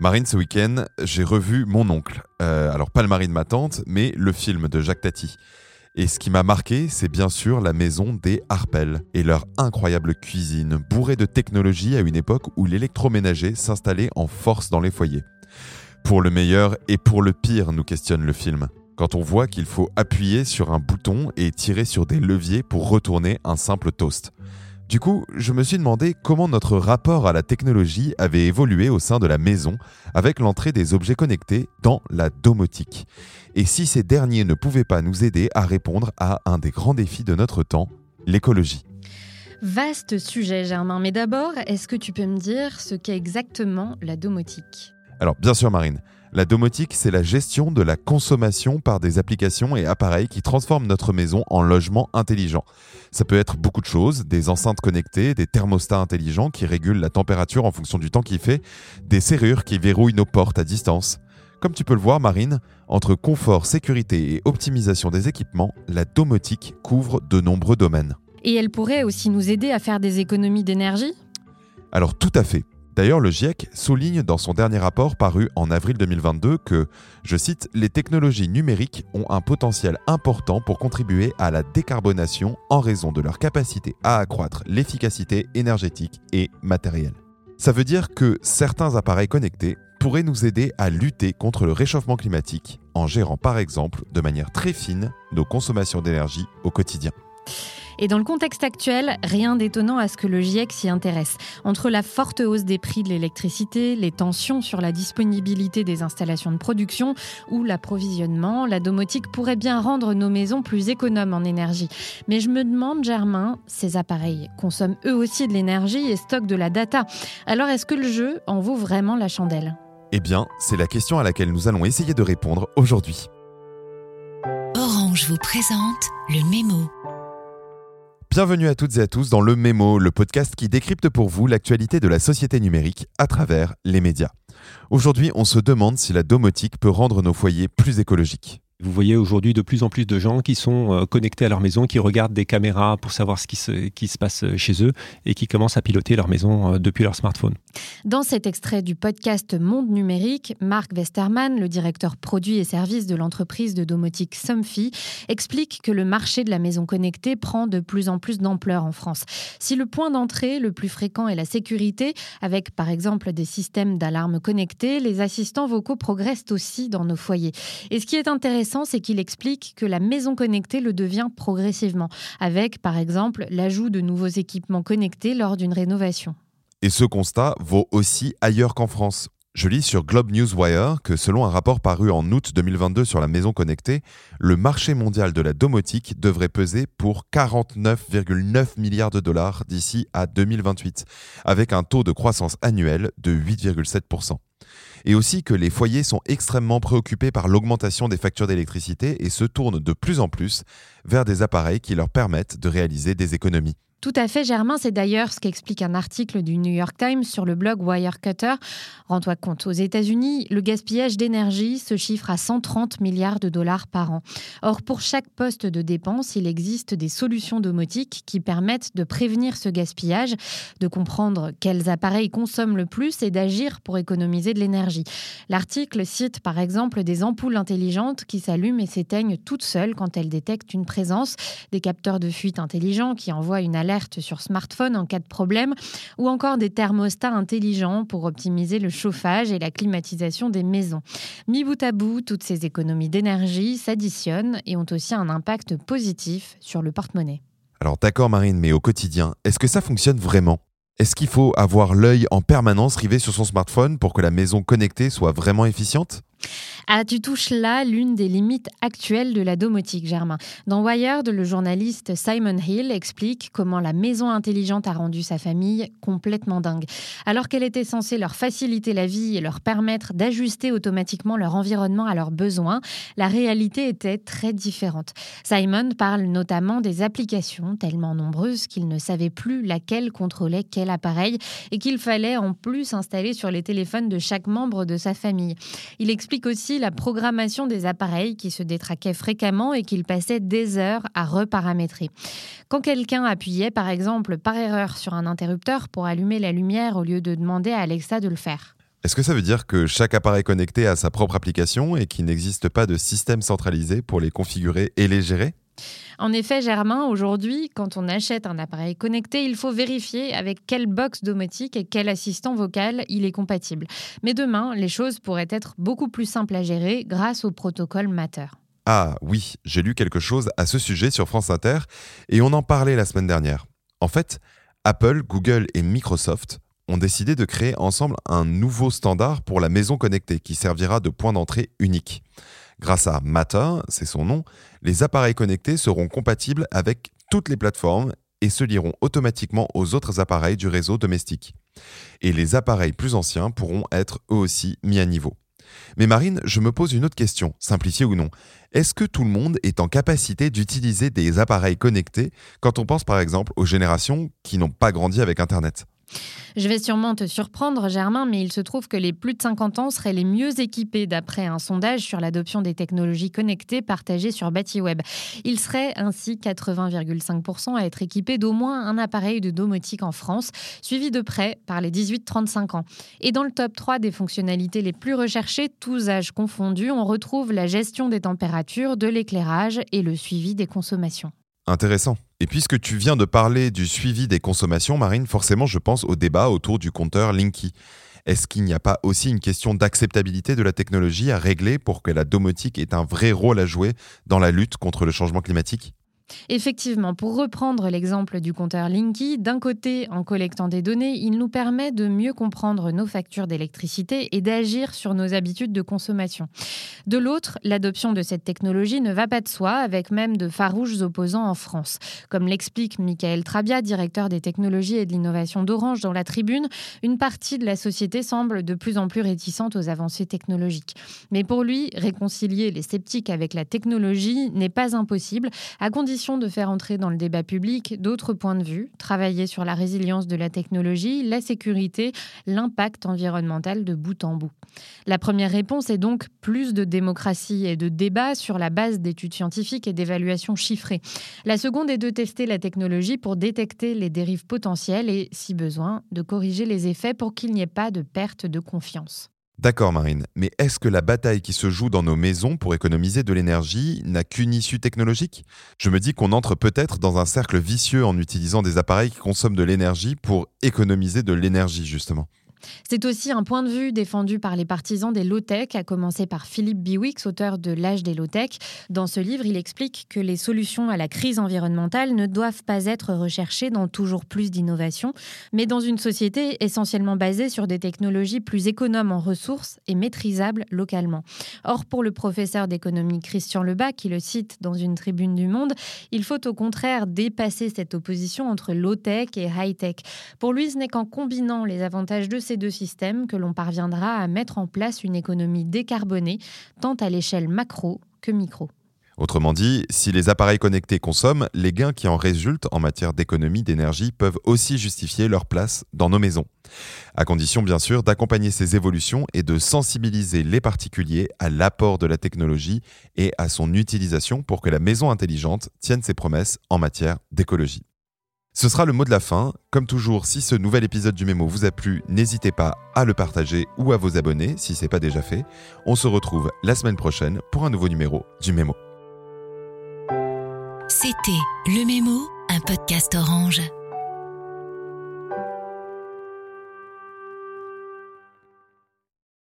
Marine, ce week-end, j'ai revu Mon Oncle. Euh, alors, pas le mari de ma tante, mais le film de Jacques Tati. Et ce qui m'a marqué, c'est bien sûr la maison des Harpel et leur incroyable cuisine, bourrée de technologie à une époque où l'électroménager s'installait en force dans les foyers. Pour le meilleur et pour le pire, nous questionne le film. Quand on voit qu'il faut appuyer sur un bouton et tirer sur des leviers pour retourner un simple toast. Du coup, je me suis demandé comment notre rapport à la technologie avait évolué au sein de la maison avec l'entrée des objets connectés dans la domotique. Et si ces derniers ne pouvaient pas nous aider à répondre à un des grands défis de notre temps, l'écologie. Vaste sujet, Germain. Mais d'abord, est-ce que tu peux me dire ce qu'est exactement la domotique? Alors, bien sûr, Marine. La domotique, c'est la gestion de la consommation par des applications et appareils qui transforment notre maison en logement intelligent. Ça peut être beaucoup de choses, des enceintes connectées, des thermostats intelligents qui régulent la température en fonction du temps qu'il fait, des serrures qui verrouillent nos portes à distance. Comme tu peux le voir, Marine, entre confort, sécurité et optimisation des équipements, la domotique couvre de nombreux domaines. Et elle pourrait aussi nous aider à faire des économies d'énergie? Alors tout à fait. D'ailleurs, le GIEC souligne dans son dernier rapport paru en avril 2022 que, je cite, les technologies numériques ont un potentiel important pour contribuer à la décarbonation en raison de leur capacité à accroître l'efficacité énergétique et matérielle. Ça veut dire que certains appareils connectés pourraient nous aider à lutter contre le réchauffement climatique en gérant par exemple de manière très fine nos consommations d'énergie au quotidien. Et dans le contexte actuel, rien d'étonnant à ce que le GIEC s'y intéresse. Entre la forte hausse des prix de l'électricité, les tensions sur la disponibilité des installations de production ou l'approvisionnement, la domotique pourrait bien rendre nos maisons plus économes en énergie. Mais je me demande, Germain, ces appareils consomment eux aussi de l'énergie et stockent de la data. Alors est-ce que le jeu en vaut vraiment la chandelle? Eh bien, c'est la question à laquelle nous allons essayer de répondre aujourd'hui. Orange vous présente le mémo. Bienvenue à toutes et à tous dans le Mémo, le podcast qui décrypte pour vous l'actualité de la société numérique à travers les médias. Aujourd'hui, on se demande si la domotique peut rendre nos foyers plus écologiques. Vous voyez aujourd'hui de plus en plus de gens qui sont euh, connectés à leur maison, qui regardent des caméras pour savoir ce qui se, passe euh, chez eux et qui commencent à piloter leur maison euh, depuis leur smartphone. Dans cet extrait du podcast Monde numérique, Marc Westermann, le directeur produits et services de l'entreprise de domotique Somfy, explique que le marché de la maison connectée prend de plus en plus d'ampleur en France. Si le point d'entrée le plus fréquent est la sécurité, avec par exemple des systèmes d'alarme connectés, les assistants vocaux progressent aussi dans nos foyers. Et ce qui est intéressant, c'est qu'il explique que la maison connectée le devient progressivement, avec par exemple l'ajout de nouveaux équipements connectés lors d'une rénovation. Et ce constat vaut aussi ailleurs qu'en France. Je lis sur Globe News Wire que selon un rapport paru en août 2022 sur la maison connectée, le marché mondial de la domotique devrait peser pour 49,9 milliards de dollars d'ici à 2028, avec un taux de croissance annuel de 8,7% et aussi que les foyers sont extrêmement préoccupés par l'augmentation des factures d'électricité et se tournent de plus en plus vers des appareils qui leur permettent de réaliser des économies. Tout à fait, Germain. C'est d'ailleurs ce qu'explique un article du New York Times sur le blog Wirecutter. Rends-toi compte, aux États-Unis, le gaspillage d'énergie se chiffre à 130 milliards de dollars par an. Or, pour chaque poste de dépense, il existe des solutions domotiques qui permettent de prévenir ce gaspillage, de comprendre quels appareils consomment le plus et d'agir pour économiser de l'énergie. L'article cite par exemple des ampoules intelligentes qui s'allument et s'éteignent toutes seules quand elles détectent une présence, des capteurs de fuite intelligents qui envoient une alerte sur smartphone en cas de problème, ou encore des thermostats intelligents pour optimiser le chauffage et la climatisation des maisons. Mi bout à bout, toutes ces économies d'énergie s'additionnent et ont aussi un impact positif sur le porte-monnaie. Alors d'accord Marine, mais au quotidien, est-ce que ça fonctionne vraiment? Est-ce qu'il faut avoir l'œil en permanence rivé sur son smartphone pour que la maison connectée soit vraiment efficiente? Ah, tu touches là l'une des limites actuelles de la domotique, Germain. Dans Wired, le journaliste Simon Hill explique comment la maison intelligente a rendu sa famille complètement dingue. Alors qu'elle était censée leur faciliter la vie et leur permettre d'ajuster automatiquement leur environnement à leurs besoins, la réalité était très différente. Simon parle notamment des applications tellement nombreuses qu'il ne savait plus laquelle contrôlait quel appareil et qu'il fallait en plus installer sur les téléphones de chaque membre de sa famille. Il aussi la programmation des appareils qui se détraquaient fréquemment et qu'il passait des heures à reparamétrer. Quand quelqu'un appuyait par exemple par erreur sur un interrupteur pour allumer la lumière au lieu de demander à Alexa de le faire. Est-ce que ça veut dire que chaque appareil connecté a sa propre application et qu'il n'existe pas de système centralisé pour les configurer et les gérer? En effet, Germain, aujourd'hui, quand on achète un appareil connecté, il faut vérifier avec quelle box domotique et quel assistant vocal il est compatible. Mais demain, les choses pourraient être beaucoup plus simples à gérer grâce au protocole Matter. Ah oui, j'ai lu quelque chose à ce sujet sur France Inter et on en parlait la semaine dernière. En fait, Apple, Google et Microsoft ont décidé de créer ensemble un nouveau standard pour la maison connectée qui servira de point d'entrée unique. Grâce à Matter, c'est son nom, les appareils connectés seront compatibles avec toutes les plateformes et se lieront automatiquement aux autres appareils du réseau domestique. Et les appareils plus anciens pourront être eux aussi mis à niveau. Mais Marine, je me pose une autre question, simplifiée ou non. Est-ce que tout le monde est en capacité d'utiliser des appareils connectés quand on pense par exemple aux générations qui n'ont pas grandi avec Internet? Je vais sûrement te surprendre, Germain, mais il se trouve que les plus de 50 ans seraient les mieux équipés d'après un sondage sur l'adoption des technologies connectées partagé sur BatiWeb. Ils seraient ainsi 80,5% à être équipés d'au moins un appareil de domotique en France, suivi de près par les 18-35 ans. Et dans le top 3 des fonctionnalités les plus recherchées, tous âges confondus, on retrouve la gestion des températures, de l'éclairage et le suivi des consommations. Intéressant. Et puisque tu viens de parler du suivi des consommations, Marine, forcément je pense au débat autour du compteur Linky. Est-ce qu'il n'y a pas aussi une question d'acceptabilité de la technologie à régler pour que la domotique ait un vrai rôle à jouer dans la lutte contre le changement climatique? Effectivement, pour reprendre l'exemple du compteur Linky, d'un côté, en collectant des données, il nous permet de mieux comprendre nos factures d'électricité et d'agir sur nos habitudes de consommation. De l'autre, l'adoption de cette technologie ne va pas de soi, avec même de farouches opposants en France. Comme l'explique Michael Trabia, directeur des technologies et de l'innovation d'Orange dans la tribune, une partie de la société semble de plus en plus réticente aux avancées technologiques. Mais pour lui, réconcilier les sceptiques avec la technologie n'est pas impossible, à condition de faire entrer dans le débat public d'autres points de vue, travailler sur la résilience de la technologie, la sécurité, l'impact environnemental de bout en bout. La première réponse est donc plus de démocratie et de débat sur la base d'études scientifiques et d'évaluations chiffrées. La seconde est de tester la technologie pour détecter les dérives potentielles et, si besoin, de corriger les effets pour qu'il n'y ait pas de perte de confiance. D'accord Marine, mais est-ce que la bataille qui se joue dans nos maisons pour économiser de l'énergie n'a qu'une issue technologique? Je me dis qu'on entre peut-être dans un cercle vicieux en utilisant des appareils qui consomment de l'énergie pour économiser de l'énergie justement. C'est aussi un point de vue défendu par les partisans des low-tech, à commencer par Philippe Biwix, auteur de L'âge des low-tech. Dans ce livre, il explique que les solutions à la crise environnementale ne doivent pas être recherchées dans toujours plus d'innovation, mais dans une société essentiellement basée sur des technologies plus économes en ressources et maîtrisables localement. Or, pour le professeur d'économie Christian Lebas, qui le cite dans une tribune du Monde, il faut au contraire dépasser cette opposition entre low-tech et high-tech. Pour lui, ce n'est qu'en combinant les avantages de ces deux systèmes que l'on parviendra à mettre en place une économie décarbonée, tant à l'échelle macro que micro. Autrement dit, si les appareils connectés consomment, les gains qui en résultent en matière d'économie d'énergie peuvent aussi justifier leur place dans nos maisons. À condition bien sûr d'accompagner ces évolutions et de sensibiliser les particuliers à l'apport de la technologie et à son utilisation pour que la maison intelligente tienne ses promesses en matière d'écologie. Ce sera le mot de la fin. Comme toujours, si ce nouvel épisode du Mémo vous a plu, n'hésitez pas à le partager ou à vous abonner si ce n'est pas déjà fait. On se retrouve la semaine prochaine pour un nouveau numéro du Mémo. C'était Le Mémo, un podcast orange.